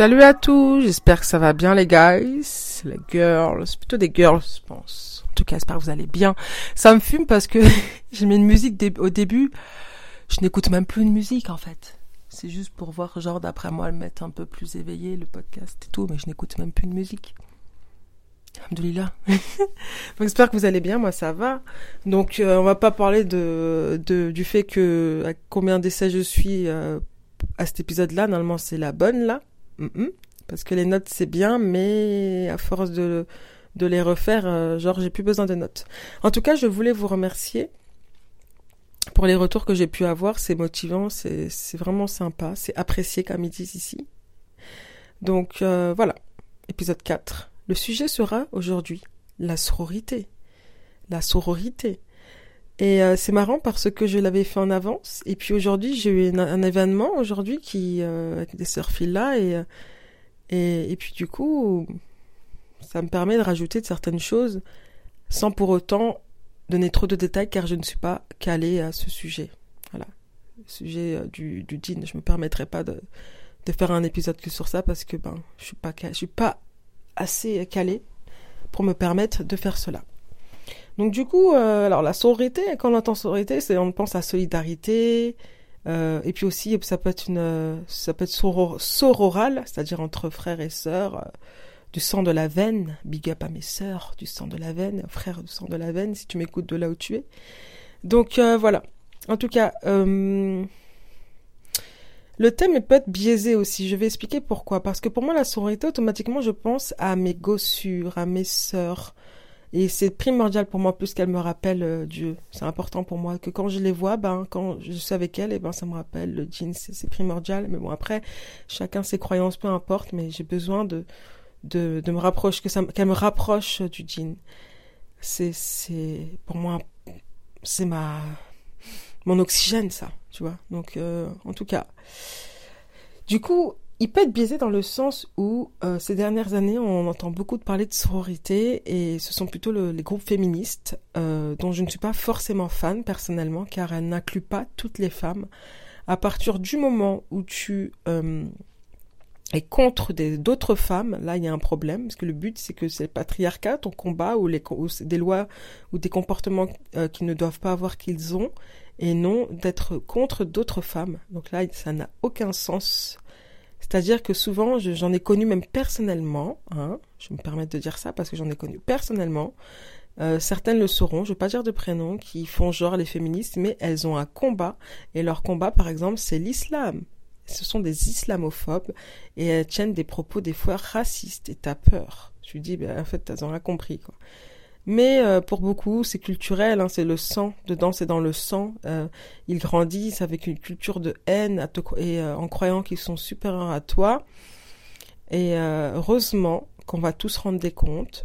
Salut à tous, j'espère que ça va bien les guys, les girls, plutôt des girls je pense. En tout cas, j'espère que vous allez bien. Ça me fume parce que j'ai mis une musique au début, je n'écoute même plus une musique en fait. C'est juste pour voir genre d'après moi le mettre un peu plus éveillé le podcast et tout, mais je n'écoute même plus une musique. Alhamdoulilah. j'espère que vous allez bien, moi ça va. Donc euh, on va pas parler de, de du fait que à combien d'essais je suis euh, à cet épisode-là. Normalement c'est la bonne là, parce que les notes c'est bien, mais à force de de les refaire, euh, genre j'ai plus besoin de notes. En tout cas, je voulais vous remercier pour les retours que j'ai pu avoir. C'est motivant, c'est vraiment sympa, c'est apprécié comme ils disent ici. Donc voilà, épisode 4. Le sujet sera aujourd'hui la sororité. La sororité. Et euh, c'est marrant parce que je l'avais fait en avance. Et puis aujourd'hui, j'ai eu un, événement aujourd'hui qui euh, avec des sœurs là euh, et, et, puis du coup, ça me permet de rajouter de certaines choses sans pour autant donner trop de détails car je ne suis pas calée à ce sujet. Voilà, le sujet du, du djinn. Je me permettrai pas de, de faire un épisode que sur ça parce que ben je suis pas je suis pas assez calé pour me permettre de faire cela. Donc du coup, euh, alors la sororité, quand on entend sororité, c'est on pense à solidarité, euh, et puis aussi ça peut être une, ça peut être sororal, c'est-à-dire entre frères et sœurs, euh, du sang de la veine. Big up à mes sœurs du sang de la veine, frères du sang de la veine, si tu m'écoutes de là où tu es. Donc voilà. En tout cas, le thème peut être biaisé aussi. Je vais expliquer pourquoi. Parce que pour moi, la sororité, automatiquement, je pense à mes gossures, à mes sœurs. Et c'est primordial pour moi plus qu'elles me rappellent euh, Dieu. C'est important pour moi que quand je les vois, ben quand je suis avec elles, et eh ben ça me rappelle le djinn. C'est primordial. Mais bon après, chacun ses croyances, peu importe. Mais j'ai besoin de de, de me rapprocher, que ça qu'elle me rapproche du djinn. C'est c'est pour moi c'est ma mon oxygène, ça, tu vois. Donc, euh, en tout cas, du coup, il peut être biaisé dans le sens où euh, ces dernières années, on entend beaucoup de parler de sororité et ce sont plutôt les groupes féministes euh, dont je ne suis pas forcément fan personnellement, car elles n'incluent pas toutes les femmes. À partir du moment où tu et contre d'autres femmes, là il y a un problème, parce que le but c'est que c'est le patriarcat, ton combat, ou, les, ou des lois ou des comportements euh, qu'ils ne doivent pas avoir qu'ils ont, et non d'être contre d'autres femmes. Donc là ça n'a aucun sens. C'est-à-dire que souvent, j'en ai connu même personnellement, hein, je me permets de dire ça parce que j'en ai connu personnellement, euh, certaines le sauront, je ne vais pas dire de prénom, qui font genre les féministes, mais elles ont un combat, et leur combat par exemple c'est l'islam ce sont des islamophobes et elles tiennent des propos des fois racistes et t'as peur. Je lui dis, ben, en fait, t'as rien compris, quoi. Mais euh, pour beaucoup, c'est culturel, hein, c'est le sang, dedans c'est dans le sang. Euh, ils grandissent avec une culture de haine et euh, en croyant qu'ils sont supérieurs à toi. Et heureusement qu'on va tous rendre des comptes.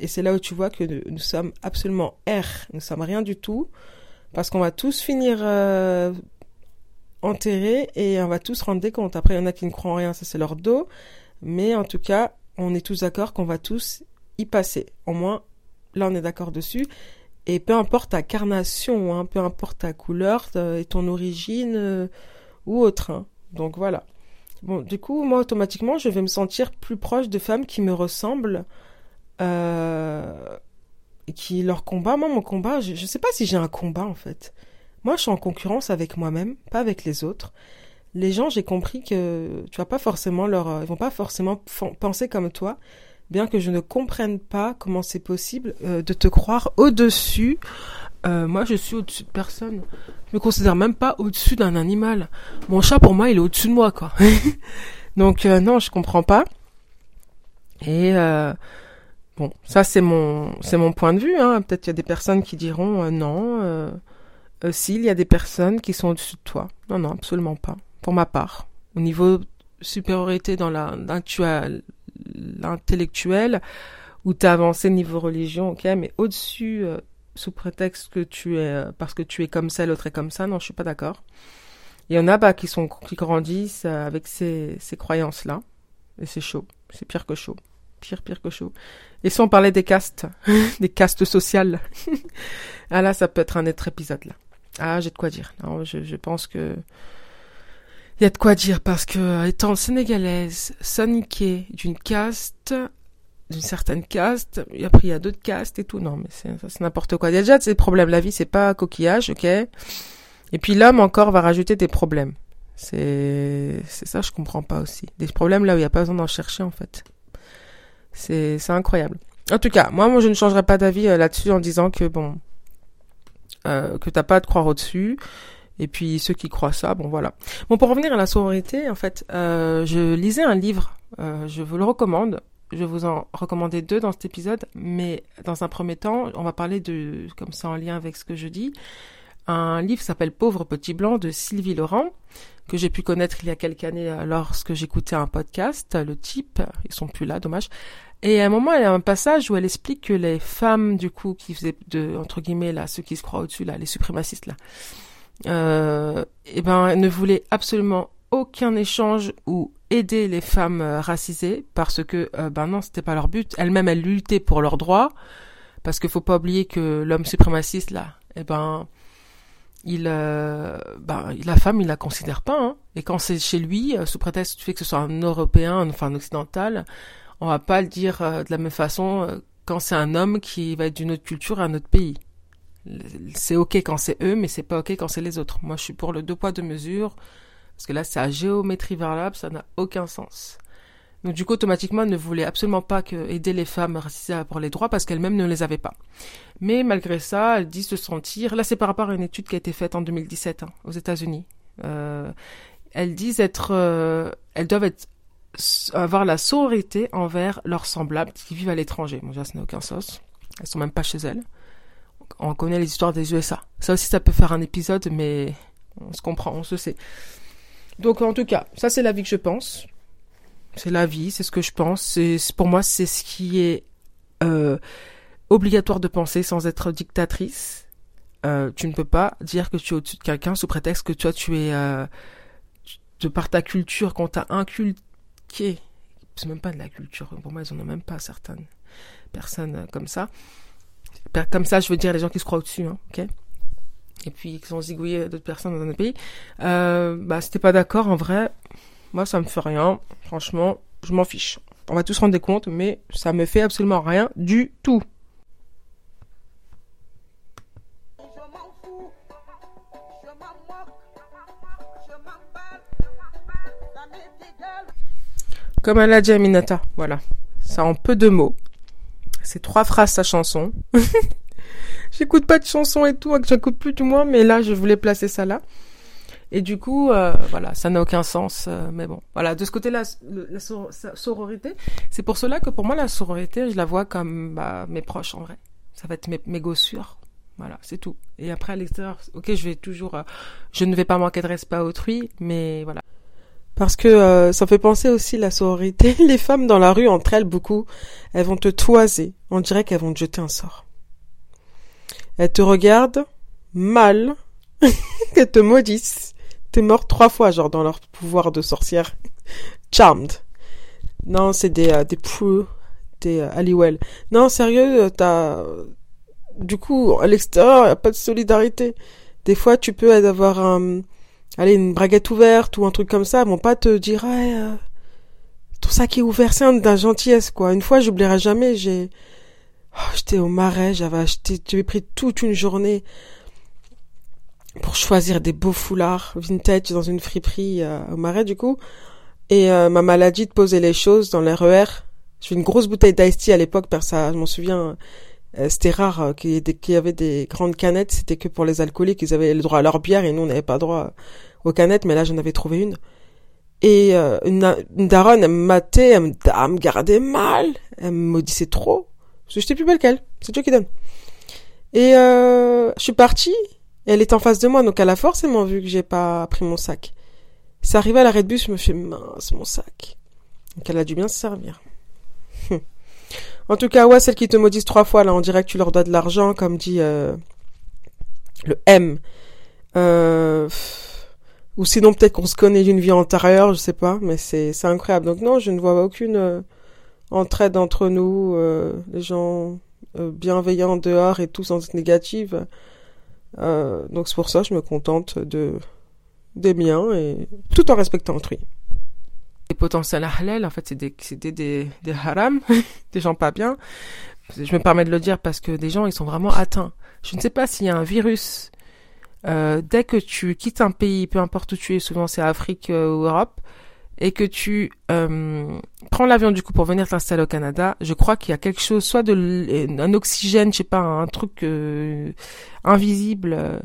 Et c'est là où tu vois que nous, sommes absolument R, nous sommes rien du tout, parce qu'on va tous finir enterré et on va tous rendre des comptes. Après, il y en a qui ne croient en rien, ça c'est leur dos. Mais en tout cas, on est tous d'accord qu'on va tous y passer. Au moins, là, on est d'accord dessus. Et peu importe ta carnation, hein, peu importe ta couleur et ton origine euh, ou autre. Hein. Donc voilà. Bon, du coup, moi, automatiquement, je vais me sentir plus proche de femmes qui me ressemblent. Euh, qui leur combat, moi, mon combat, je, je sais pas si j'ai un combat en fait. Moi, je suis en concurrence avec moi-même, pas avec les autres. Les gens, j'ai compris que tu vas pas forcément leur, euh, ils vont pas forcément penser comme toi, bien que je ne comprenne pas comment c'est possible euh, de te croire au-dessus. Euh, moi, je suis au-dessus de personne. Je me considère même pas au-dessus d'un animal. Mon chat, pour moi, il est au-dessus de moi, quoi. Donc non, je comprends pas. Et bon, ça c'est mon, c'est mon point de vue. Hein. Peut-être qu'il y a des personnes qui diront non euh, s'il y a des personnes qui sont au-dessus de toi. Non, non, absolument pas. Pour ma part. Au niveau supériorité dans la, l'intellectuel, où tu as avancé niveau religion, ok, mais au-dessus, euh, sous prétexte que tu es, euh, parce que tu es comme ça, l'autre est comme ça, non, je suis pas d'accord. Il y en a bah, qui sont qui grandissent avec ces, ces croyances-là, et c'est chaud, c'est pire que chaud, pire pire que chaud. Et si on parlait des castes, des castes sociales, ah là, ça peut être un autre épisode là. Ah, j'ai de quoi dire. je, pense que Il y a de quoi dire parce que étant sénégalaise, soniquée d'une caste, d'une certaine caste, et après il y a d'autres castes et tout. Non, mais c'est, n'importe quoi. Il y a déjà ces problèmes. La vie, c'est pas coquillage, ok? Et puis l'homme encore va rajouter des problèmes. C'est, c'est ça, je comprends pas aussi. Des problèmes là où il n'y a pas besoin d'en chercher en fait. C'est, c'est incroyable. En tout cas, moi, moi, je ne changerai pas d'avis euh, là-dessus en disant que bon, euh, que t'as pas à te croire au-dessus. Et puis ceux qui croient ça, bon voilà. Bon, pour revenir à la sororité, en fait, euh, je lisais un livre, euh, je vous le recommande. Je vous en recommander deux dans cet épisode, mais dans un premier temps, on va parler de, comme ça en lien avec ce que je dis, un livre s'appelle Pauvre Petit Blanc de Sylvie Laurent, que j'ai pu connaître il y a quelques années euh, lorsque j'écoutais un podcast. Le type, ils sont plus là, dommage. Et à un moment, il y a un passage où elle explique que les femmes, du coup, qui faisaient de, entre guillemets, là, ceux qui se croient au-dessus, là, les suprémacistes, là, euh, eh ben, ne voulaient absolument aucun échange ou aider les femmes euh, racisées parce que, euh, ben non, c'était pas leur but. Elles-mêmes, elles luttaient pour leurs droits parce qu'il faut pas oublier que l'homme suprémaciste, là, eh ben, il, euh, bah, la femme, il la considère pas. Hein. Et quand c'est chez lui, sous prétexte du fait que ce soit un Européen, enfin un occidental, on va pas le dire de la même façon quand c'est un homme qui va être d'une autre culture à un autre pays. C'est ok quand c'est eux, mais c'est pas ok quand c'est les autres. Moi, je suis pour le deux poids deux mesures, parce que là, c'est à géométrie variable, ça n'a aucun sens. Donc du coup, automatiquement, elle ne voulait absolument pas que aider les femmes racisées pour les droits parce qu'elles-mêmes ne les avaient pas. Mais malgré ça, elle dit se sentir. Là, c'est par rapport à une étude qui a été faite en 2017 hein, aux États-Unis. Euh, elles disent être, euh, elles doivent être avoir la sororité envers leurs semblables qui vivent à l'étranger. Bon, ça, ça n'a aucun sens. Elles sont même pas chez elles. On connaît les histoires des USA. Ça aussi, ça peut faire un épisode, mais on se comprend, on se sait. Donc, en tout cas, ça, c'est la vie que je pense. C'est la vie, c'est ce que je pense. C'est pour moi, c'est ce qui est euh, obligatoire de penser sans être dictatrice. Euh, tu ne peux pas dire que tu es au-dessus de quelqu'un sous prétexte que toi tu es euh, de par ta culture qu'on t'a inculqué. C'est même pas de la culture. Pour moi, ils en ont même pas certaines personnes comme ça. Comme ça, je veux dire les gens qui se croient au-dessus, hein, ok? Et puis qui sont zigouillés d'autres personnes dans un pays. Euh, bah, c'était pas d'accord en vrai. Moi, ça me fait rien. Franchement, je m'en fiche. On va tous rendre compte, mais ça me fait absolument rien du tout. Comme elle a dit Aminata, voilà. Ça en peu de mots. C'est trois phrases sa chanson. J'écoute pas de chansons et tout, j'écoute plus du moins, mais là je voulais placer ça là. Et du coup, euh, voilà, ça n'a aucun sens. Euh, mais bon, voilà, de ce côté-là, la, sororité, c'est pour cela que pour moi, la sororité, je la vois comme bah, mes proches en vrai. Ça va être mes, mes gossures. Voilà, c'est tout. Et après, à l'extérieur, ok, je vais toujours... Euh, je ne vais pas manquer de respect à autrui, mais voilà. Parce que ça fait penser aussi la sororité. Les femmes dans la rue, entre elles, beaucoup, elles vont te toiser. On dirait qu'elles vont te jeter un sort. Elles te regardent mal, qu'elles te maudissent t'es mort trois fois, genre, dans leur pouvoir de sorcière. Charmed. Non, c'est des, euh, des Prue, des euh, Halliwell. Non, sérieux, euh, t'as... Du coup, à l'extérieur, y a pas de solidarité. Des fois, tu peux avoir un... Allez, une braguette ouverte ou un truc comme ça, vont pas te dire, ah, euh, ça qui est ouvert, c'est un gentillesse, quoi. Une fois, j'oublierai jamais, j'ai... Oh, j'étais au marais, j'avais acheté, j'avais pris toute une journée pour choisir des beaux foulards vintage dans une friperie euh, au marais du coup. Et euh, ma maladie de poser les choses dans l'RER. J'ai une grosse bouteille d'ice à l'époque, ça, je m'en souviens, c'était rare qu'il y, avait des grandes canettes, c'était que pour les alcooliques, ils avaient le droit à leur bière et nous on n'avait pas droit aux canettes, mais là j'en avais trouvé une. Et une, une, daronne, elle me matait, elle me, elle me gardait mal, elle me maudissait trop. Parce que j'étais plus belle qu'elle, c'est Dieu qui donne. Et je suis partie, elle est en face de moi, donc elle a forcément vu que j'ai pas pris mon sac. C'est arrivé à l'arrêt de bus, je me fais mince mon sac. Donc elle a dû bien se servir. En tout cas, ouais, celles qui te maudissent trois fois, là, on dirait tu leur dois de l'argent, comme dit euh, le M. Euh, ou sinon peut-être qu'on se connaît d'une vie antérieure, je sais pas, mais c'est incroyable. Donc non, je ne vois aucune euh, entraide entre nous, les gens bienveillants dehors et tous en négative. Euh, donc c'est pour ça je me contente de des miens, et tout en respectant autrui. Les potentiels halal, en fait, c'est des, des, des, des haram, des gens pas bien. Je me permets de le dire parce que des gens, ils sont vraiment atteints. Je ne sais pas s'il y a un virus. Euh, dès que tu quittes un pays, peu importe où tu es, souvent c'est Afrique euh, ou Europe, et que tu euh, prends l'avion du coup pour venir t'installer au Canada, je crois qu'il y a quelque chose, soit de un oxygène, je sais pas, un truc euh, invisible, euh,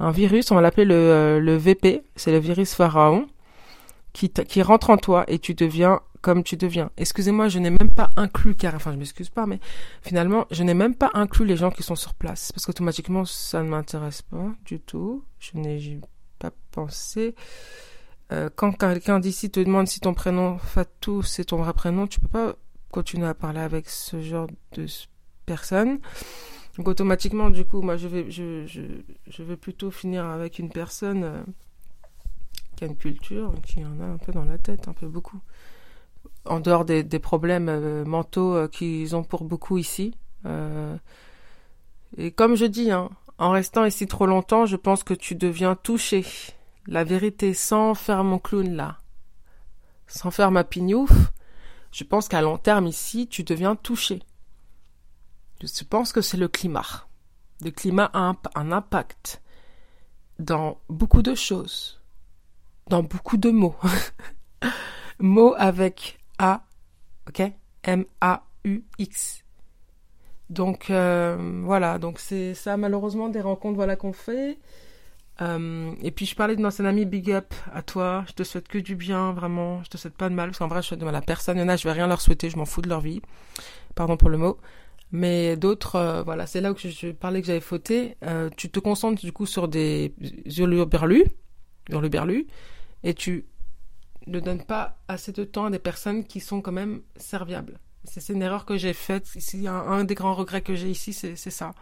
un virus, on va l'appeler le, le VP, c'est le virus pharaon, qui, rentre en toi et tu deviens comme tu deviens. Excusez-moi, je n'ai même pas inclus, car enfin je m'excuse pas, mais finalement je n'ai même pas inclus les gens qui sont sur place, parce qu'automatiquement ça ne m'intéresse pas du tout. Je n'ai pas pensé. Euh, quand quelqu'un d'ici te demande si ton prénom Fatou c'est ton vrai prénom, tu peux pas continuer à parler avec ce genre de personne. Donc automatiquement, du coup, moi je vais, je, je, plutôt finir avec une personne euh, qui a une culture, qui en a un peu dans la tête, un peu beaucoup. En dehors des, des problèmes euh, mentaux qu'ils ont pour beaucoup ici. et comme je dis, hein, en restant ici trop longtemps, je pense que tu deviens touché la vérité sans faire mon clown là, sans faire ma pignouf, je pense qu'à long terme ici, tu deviens touché. Je pense que c'est le climat. Le climat a un, impact dans beaucoup de choses, dans beaucoup de mots. mots avec A, ok? M-A-U-X. Donc euh, voilà, donc c'est ça malheureusement des rencontres voilà qu'on fait. Euh, et puis je parlais de mon ancien ami, big up à toi. Je te souhaite que du bien, vraiment. Je te souhaite pas de mal, parce qu'en vrai, je souhaite de mal à personne. Il y en a, je vais rien leur souhaiter, je m'en fous de leur vie. Pardon pour le mot. Mais d'autres, euh, voilà, c'est là où je, parlais que j'avais fauté. Tu te concentres du coup sur des hurluberlus, hurluberlus, et tu ne donnes pas assez de temps à des personnes qui sont quand même serviables. C'est une erreur que j'ai faite. Ici, un, un des grands regrets que j'ai ici, c'est ça.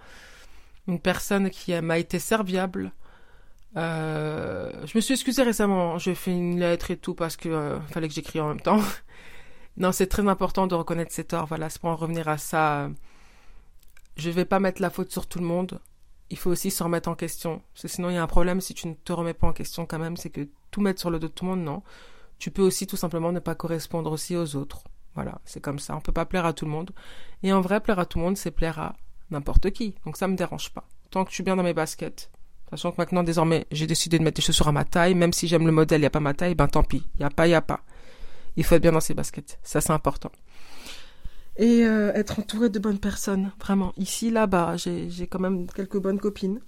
Une personne qui m'a été serviable, euh, je me suis excusée récemment. J'ai fait une lettre et tout parce que euh, fallait que j'écris en même temps. non, c'est très important de reconnaître ses torts. Voilà, c'est pour en revenir à ça. Je vais pas mettre la faute sur tout le monde. Il faut aussi se remettre en question. Parce que sinon, il y a un problème si tu ne te remets pas en question quand même. C'est que tout mettre sur le dos de tout le monde, non. Tu peux aussi tout simplement ne pas correspondre aussi aux autres. Voilà, c'est comme ça. On peut pas plaire à tout le monde. Et en vrai, plaire à tout le monde, c'est plaire à n'importe qui. Donc ça me dérange pas. Tant que je suis bien dans mes baskets, Sachant que maintenant, désormais, j'ai décidé de mettre des chaussures à ma taille, même si j'aime le modèle, il n'y a pas ma taille, ben tant pis. Il n'y a pas, il n'y a pas. Il faut être bien dans ses baskets. Ça, c'est important. Et euh, être entouré de bonnes personnes, vraiment. Ici, là-bas, j'ai quand même quelques bonnes copines.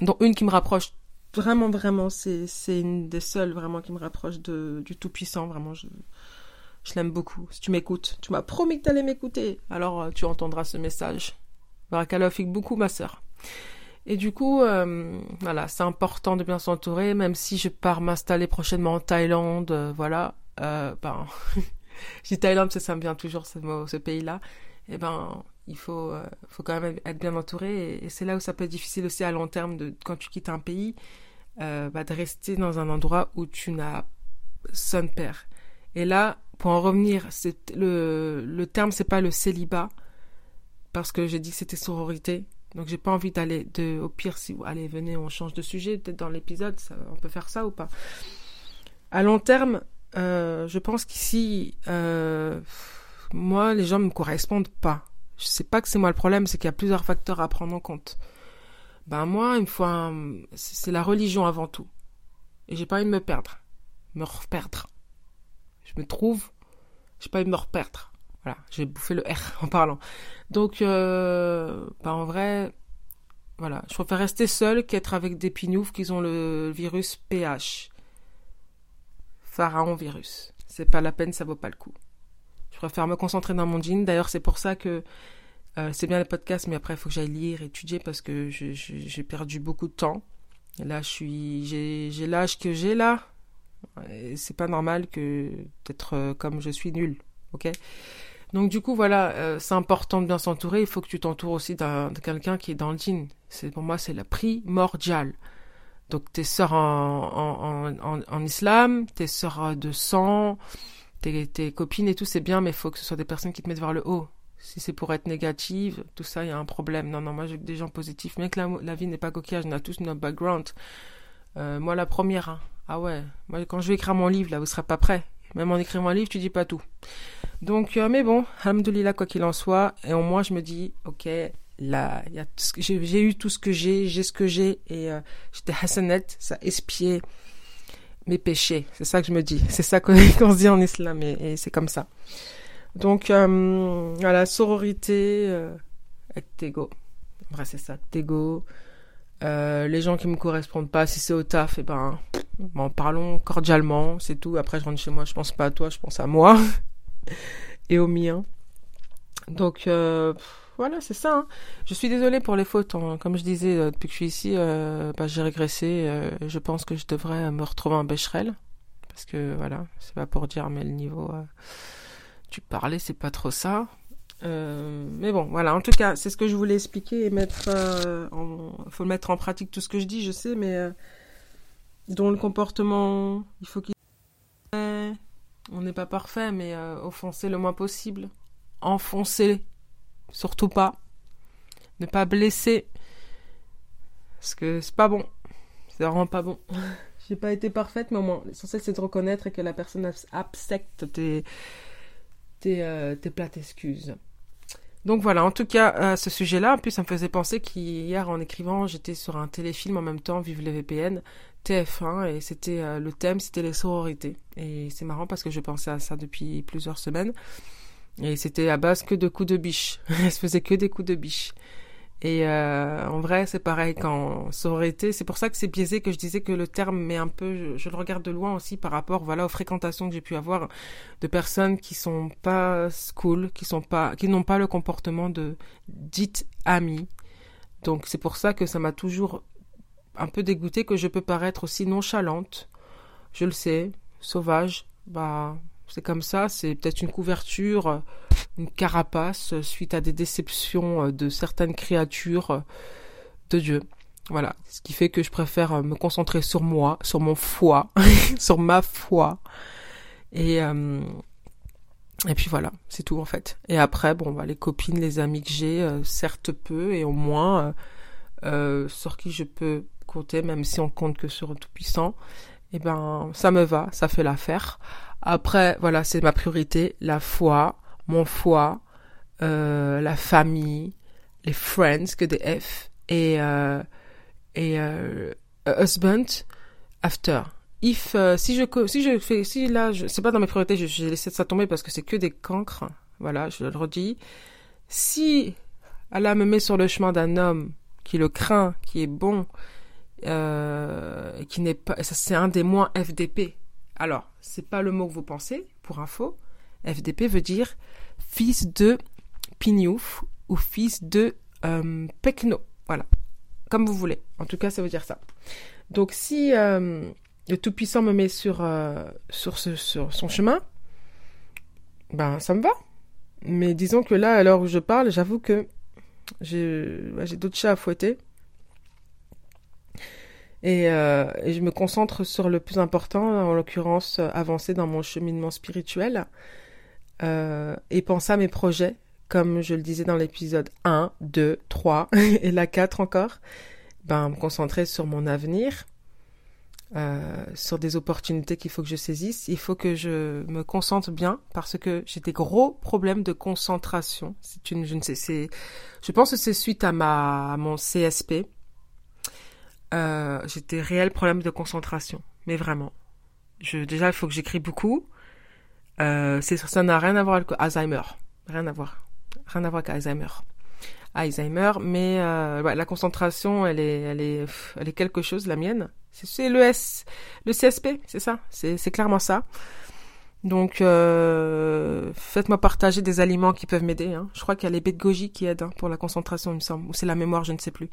Dont une qui me rapproche vraiment, vraiment, c'est une des seules vraiment qui me rapproche de, du Tout-Puissant. Vraiment, je, je l'aime beaucoup. Si tu m'écoutes, tu m'as promis que tu allais m'écouter. Alors, euh, tu entendras ce message. Barakalofik beaucoup, ma sœur. Et du coup, euh, voilà, c'est important de bien s'entourer, même si je pars m'installer prochainement en Thaïlande, voilà. Ben, je dis Thaïlande parce que ça me vient toujours ce, ce pays-là. Eh ben, il faut, euh, faut quand même être bien entouré. Et, c'est là où ça peut être difficile aussi à long terme de quand tu quittes un pays, euh, bah, de rester dans un endroit où tu n'as son père. Et là, pour en revenir, le le terme, c'est pas le célibat, parce que j'ai dit que c'était sororité donc j'ai pas envie d'aller au pire si vous allez venez on change de sujet peut-être dans l'épisode on peut faire ça ou pas. À long terme, euh, je pense qu'ici euh, moi les gens me correspondent pas. Je sais pas que c'est moi le problème, c'est qu'il y a plusieurs facteurs à prendre en compte. Ben moi, une fois, c'est la religion avant tout. Et j'ai pas envie de me perdre, me reperdre. Je me trouve, j'ai pas envie de me reperdre. Voilà, j'ai bouffé le R en parlant. Donc, euh, bah en vrai, voilà, je préfère rester seul qu'être avec des pignoufs qui ont le virus PH. Pharaon virus. C'est pas la peine, ça vaut pas le coup. Je préfère me concentrer dans mon jean. D'ailleurs, c'est pour ça que euh, c'est bien les podcasts, mais après, il faut que j'aille lire, étudier parce que j'ai perdu beaucoup de temps. Là, je suis, j'ai l'âge que j'ai là. C'est pas normal que d'être euh, comme je suis nul, ok? Donc du coup, voilà, euh, c'est important de bien s'entourer. Il faut que tu t'entoures aussi de quelqu'un qui est dans le jean. C'est pour moi, c'est la primordial. Donc tes sœurs en, islam, tes sœurs de sang, tes, copines et tout, c'est bien, mais il faut que ce soit des personnes qui te mettent vers le haut. Si c'est pour être négative, tout ça, il y a un problème. Non, non, moi j'ai des gens positifs. Même que la, vie n'est pas coquillage, on a tous notre background. Euh, moi, la première. Hein. Ah ouais. Moi, quand je vais écrire mon livre, là, vous serez pas prêt. Même en écrivant un livre, tu dis pas tout. Donc, euh, mais bon, alhamdoulilah, quoi qu'il en soit. Et au moins, je me dis, ok, là, j'ai eu tout ce que j'ai, j'ai ce que j'ai. Et euh, j'étais hassanette, ça espiait mes péchés. C'est ça que je me dis. C'est ça qu'on se dit en islam. Et, c'est comme ça. Donc, euh, voilà, sororité, euh, avec Tego. Bref, c'est ça, Tego. Euh, les gens qui me correspondent pas, si c'est au taf, et eh ben, en parlons cordialement, c'est tout. Après, je rentre chez moi, je pense pas à toi, je pense à moi et au mien. Donc euh, voilà, c'est ça. Hein. Je suis désolée pour les fautes. Hein. Comme je disais, euh, depuis que je suis ici, euh, bah, j'ai régressé. je pense que je devrais me retrouver en Becherel. Parce que voilà, c'est pas pour dire, mais le niveau tu parlais, c'est pas trop ça. Euh, mais bon, voilà. En tout cas, c'est ce que je voulais expliquer et mettre. Euh, en, faut mettre en pratique tout ce que je dis, je sais, mais euh, dont le comportement, il faut qu'il. On n'est pas parfait, mais offenser le moins possible. Enfoncer, surtout pas. Ne pas blesser, parce que c'est pas bon. C'est vraiment pas bon. J'ai pas été parfaite, mais au moins, l'essentiel c'est de reconnaître que la personne accepte tes, tes, tes plates excuses. Donc voilà, en tout cas, à ce sujet-là, puis ça me faisait penser qu'hier, en écrivant, j'étais sur un téléfilm en même temps, Vive les VPN, TF1, et c'était euh, le thème, c'était les sororités. Et c'est marrant parce que je pensais à ça depuis plusieurs semaines. Et c'était à base que de coups de biche. Elle se faisait que des coups de biche. Et euh, en vrai, c'est pareil quand sororité. C'est pour ça que c'est biaisé que je disais que le terme met un peu, je, le regarde de loin aussi par rapport, voilà, aux fréquentations que j'ai pu avoir de personnes qui sont pas cool, qui sont pas, qui n'ont pas le comportement de dites amies. Donc c'est pour ça que ça m'a toujours un peu dégoûté que je peux paraître aussi nonchalante. Je le sais, sauvage. Bah, c'est comme ça. C'est peut-être une couverture une carapace suite à des déceptions euh, de certaines créatures euh, de Dieu. Voilà, ce qui fait que je préfère euh, me concentrer sur moi, sur mon foi, sur ma foi. Et et puis voilà, c'est tout en fait. Et après, bon, bah, les copines, les amis que j'ai, certes peu, et au moins sur qui je peux compter, même si on compte que sur un tout-puissant, eh ben, ça me va, ça fait l'affaire. Après, voilà, c'est ma priorité, la foi, mon foie, euh, la famille, les friends, que des F, et, euh, et euh, husband, after. If, euh, si je, si je fais, si là, c'est pas dans mes priorités, j'ai laissé ça tomber parce que c'est que des cancres, voilà, je le redis. Si Allah me met sur le chemin d'un homme qui le craint, qui est bon, euh, qui n'est pas, c'est un des moins FDP. Alors, c'est pas le mot que vous pensez, pour info. FDP veut dire fils de Pignouf ou fils de euh, Pecno. Voilà. Comme vous voulez. En tout cas, ça veut dire ça. Donc, si euh, le Tout-Puissant me met sur, euh, sur son chemin, ben, ça me va. Mais disons que là, à l'heure où je parle, j'avoue que j'ai d'autres chats à fouetter. Et, et, je me concentre sur le plus important, en l'occurrence avancer dans mon cheminement spirituel euh, et penser à mes projets, comme je le disais dans l'épisode 1, 2, 3 et la 4 encore, ben, me concentrer sur mon avenir, euh, sur des opportunités qu'il faut que je saisisse. Il faut que je me concentre bien parce que j'ai des gros problèmes de concentration. C'est une, je ne sais, c'est, je pense que c'est suite à ma, à mon CSP. Euh, j'ai des réels problèmes de concentration, mais vraiment. Je, déjà, il faut que j'écris beaucoup. Euh, ça n'a rien à voir avec Alzheimer. Rien à voir. Rien à voir avec Alzheimer. Alzheimer, mais euh, la concentration, elle est, elle est, elle est quelque chose, la mienne. C'est le S, le CSP, c'est ça? C'est clairement ça. Donc, euh, faites-moi partager des aliments qui peuvent m'aider. Hein. Je crois qu'il y a les bêtes goji qui aident hein, pour la concentration, il me semble, ou c'est la mémoire, je ne sais plus.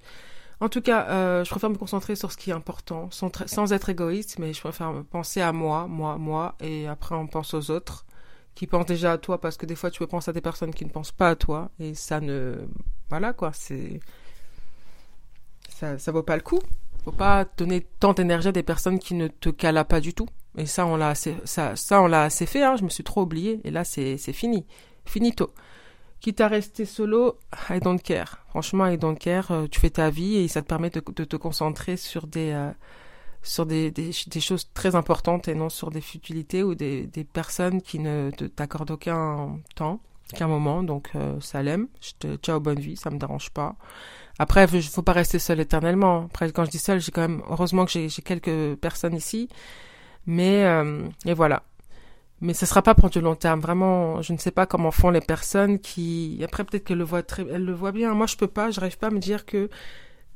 En tout cas, euh, je préfère me concentrer sur ce qui est important, sans, être égoïste, mais je préfère penser à moi, moi, moi, et après on pense aux autres, qui pensent déjà à toi, parce que des fois tu peux penser à des personnes qui ne pensent pas à toi, et ça ne... Voilà quoi, c'est... Ça, ça vaut pas le coup. Faut pas donner tant d'énergie à des personnes qui ne te calent pas du tout. Et ça, on l'a assez, ça, ça, assez fait, hein. Je me suis trop oublié. Et là, c'est, c'est fini. Finito quitte à rester solo, I don't care. Franchement, I don't care. Euh, tu fais ta vie et ça te permet de, te concentrer sur des, euh, sur des, des, choses très importantes et non sur des futilités ou des, personnes qui ne t'accordent aucun temps, qu'un moment. Donc euh, ça l'aime. Je te ciao bonne vie, ça me dérange pas. Après, il faut pas rester seul éternellement. Après, quand je dis seul, j'ai quand même heureusement que j'ai quelques personnes ici. Mais et voilà. Mais ce sera pas pour du long terme. Vraiment, je ne sais pas comment font les personnes qui. Après, peut-être qu'elles le voient très, elles le voient bien. Moi, je peux pas. Je n'arrive pas à me dire que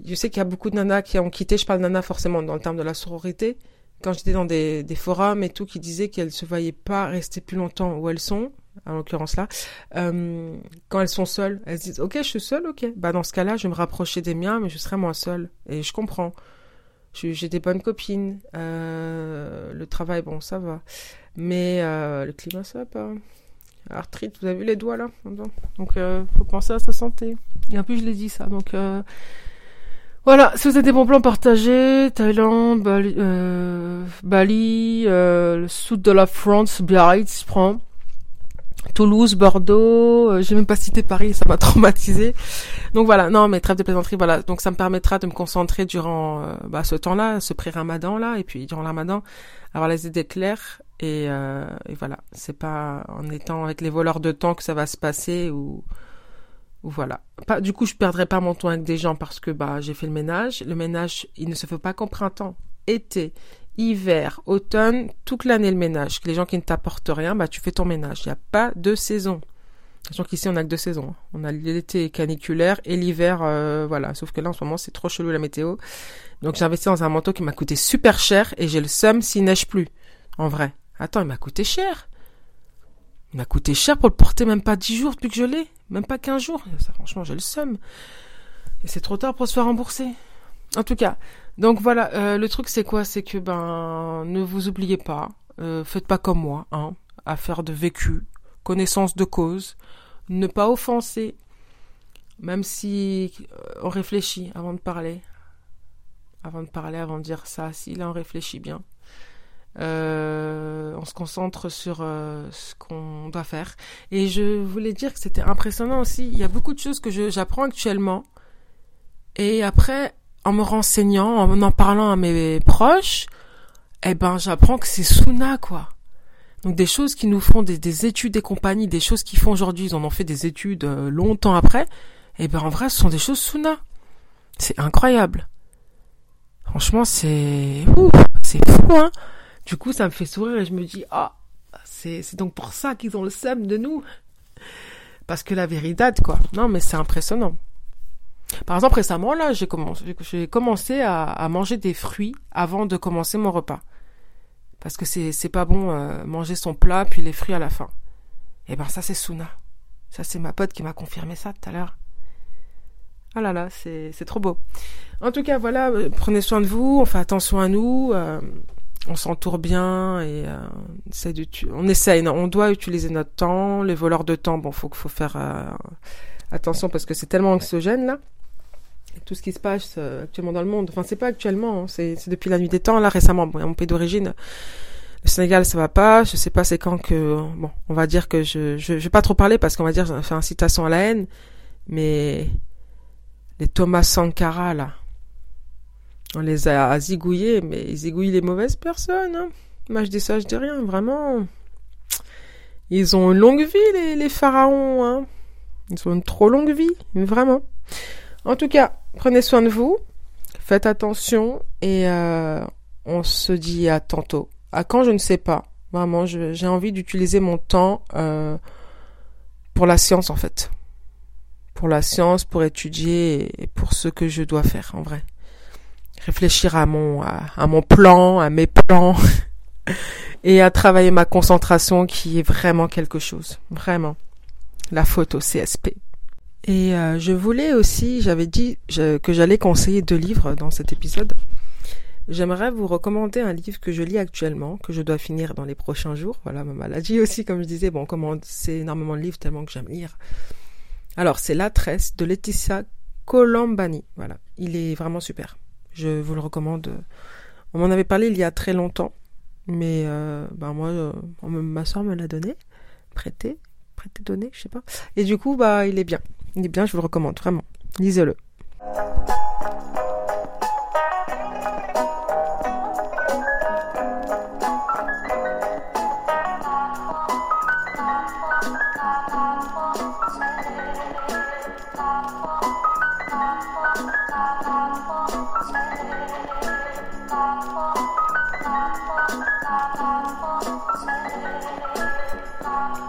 je sais qu'il y a beaucoup de nanas qui ont quitté, je parle de nanas forcément dans le terme de la sororité, quand j'étais dans des, forums et tout, qui disaient qu'elles se voyaient pas rester plus longtemps où elles sont, en l'occurrence là, euh, quand elles sont seules, elles disent ok je suis seule, ok, bah dans ce cas-là je vais me rapprocher des miens, mais je serai moins seule et je comprends. J'ai des bonnes copines, euh, le travail bon ça va, mais euh, le climat ça va pas. Arthrite, vous avez vu les doigts là, donc euh, faut penser à sa santé. Et en plus je l'ai dit ça, donc euh, voilà, si vous avez des bons plans partagés, Thaïlande, Bali, euh, Bali euh, le sud de la France, Biarritz, je prends. Toulouse, Bordeaux, euh, j'ai même pas cité Paris, ça m'a traumatisé. Donc voilà, non mais trêve de plaisanterie, voilà. Donc ça me permettra de me concentrer durant euh, bah, ce temps-là, ce pré-ramadan là, et puis durant le ramadan, avoir les idées claires. Et, euh, et voilà, c'est pas en étant avec les voleurs de temps que ça va se passer ou voilà. Pas, du coup, je perdrai pas mon temps avec des gens parce que bah j'ai fait le ménage. Le ménage, il ne se fait pas qu'en printemps, été, hiver, automne, toute l'année le ménage. Les gens qui ne t'apportent rien, bah tu fais ton ménage. Il n'y a pas de saison. Sachant qu'ici on a que deux saisons. On a l'été caniculaire et l'hiver, euh, voilà. Sauf que là en ce moment c'est trop chelou la météo. Donc j'ai investi dans un manteau qui m'a coûté super cher et j'ai le seum s'il neige plus. En vrai. Attends, il m'a coûté cher. Il m'a coûté cher pour le porter même pas 10 jours depuis que je l'ai. Même pas 15 jours. Ça, franchement, j'ai le seum. Et c'est trop tard pour se faire rembourser. En tout cas. Donc voilà, euh, le truc c'est quoi? C'est que ben ne vous oubliez pas. Euh, faites pas comme moi, hein. Affaire de vécu, connaissance de cause, ne pas offenser, même si euh, on réfléchit avant de parler. Avant de parler, avant de dire ça, si là on réfléchit bien. On se concentre sur ce qu'on doit faire. Et je voulais dire que c'était impressionnant aussi. Il y a beaucoup de choses que j'apprends actuellement. Et après, en me renseignant, en en parlant à mes proches, eh ben, j'apprends que c'est Suna, quoi. Donc des choses qui nous font des, études et compagnies, des choses qu'ils font aujourd'hui, ils en ont fait des études euh, longtemps après. Eh ben, en vrai, ce sont des choses Suna. C'est incroyable. Franchement, c'est, c'est fou, hein. Du coup, ça me fait sourire et je me dis, ah, c'est, c'est donc pour ça qu'ils ont le seum de nous. Parce que la vérité, quoi. Non, mais c'est impressionnant. Par exemple, récemment, là, j'ai commencé, j'ai commencé à, à, manger des fruits avant de commencer mon repas. Parce que c'est, c'est pas bon euh, manger son plat puis les fruits à la fin. Eh ben ça, c'est Suna. Ça, c'est ma pote qui m'a confirmé ça tout à l'heure. Ah là là, c'est, c'est trop beau. En tout cas, voilà, euh, prenez soin de vous, on fait attention à nous. Euh, on s'entoure bien et euh, on essaye. on doit utiliser notre temps. Les voleurs de temps, bon, faut faut faire euh, attention parce que c'est tellement anxiogène là. Tout ce qui se passe euh, actuellement dans le monde. Enfin, c'est pas actuellement, hein, c'est depuis la nuit des temps là récemment. Bon, mon pays d'origine, le Sénégal, ça va pas. Je sais pas c'est quand que bon, on va dire que je je, vais pas trop parler parce qu'on va dire faire incitation à la haine, mais les Thomas Sankara là on les a zigouillés, mais ils zigouillent les mauvaises personnes. Hein. Moi, je dis ça, je dis rien, vraiment. Ils ont une longue vie, les, les pharaons. Hein. Ils ont une trop longue vie, vraiment. En tout cas, prenez soin de vous, faites attention et euh, on se dit à tantôt. À quand, je ne sais pas. Vraiment, j'ai envie d'utiliser mon temps euh, pour la science, en fait. Pour la science, pour étudier et pour ce que je dois faire, en vrai réfléchir à mon à, mon plan, à mes plans et à travailler ma concentration qui est vraiment quelque chose, vraiment. La photo CSP. Et euh, je voulais aussi, j'avais dit que j'allais conseiller deux livres dans cet épisode. J'aimerais vous recommander un livre que je lis actuellement, que je dois finir dans les prochains jours. Voilà, ma maladie aussi, comme je disais. Bon, c'est énormément de livres tellement que j'aime lire. Alors, c'est La Tresse de Laetitia Colombani. Voilà, il est vraiment super. Je vous le recommande. On m'en avait parlé il y a très longtemps, mais euh, ben moi, euh, ma soeur me l'a donné, prêté, prêté, donné, je sais pas. Et du coup, bah, il est bien. Est bien, je vous le recommande, vraiment. Lisez-le.